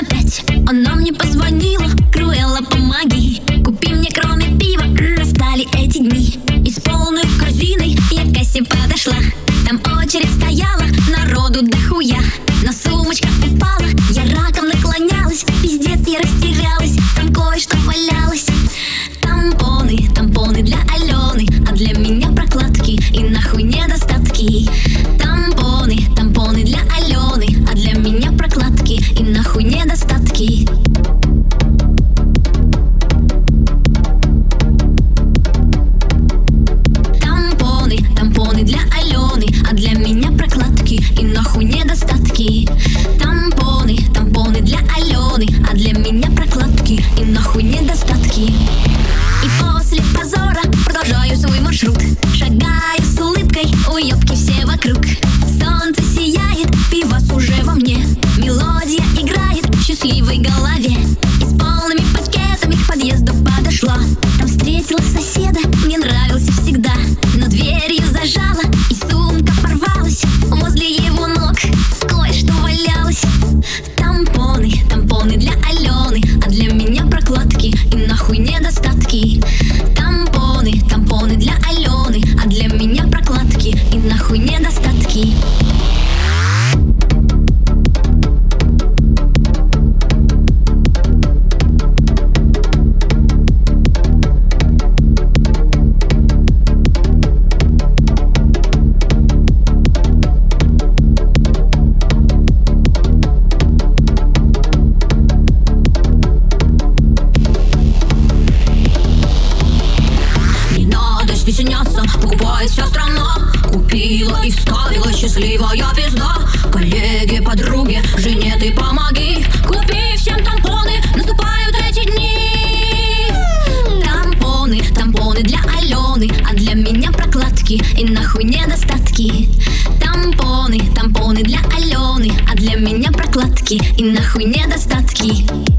опять Она мне позвонила, Круэлла, помоги. Купи мне кроме пива, настали эти дни. И с полной корзиной я к кассе подошла. Там очередь стояла, народу дохуя встретила соседа, мне нравился стесняться, покупает вся страна Купила и вставила счастливая пизда. Коллеги, подруги, жене ты помоги. Купи всем тампоны, наступают эти дни. Тампоны, тампоны для Алены А для меня прокладки и нахуй недостатки. Тампоны, тампоны для Алены А для меня прокладки и нахуй недостатки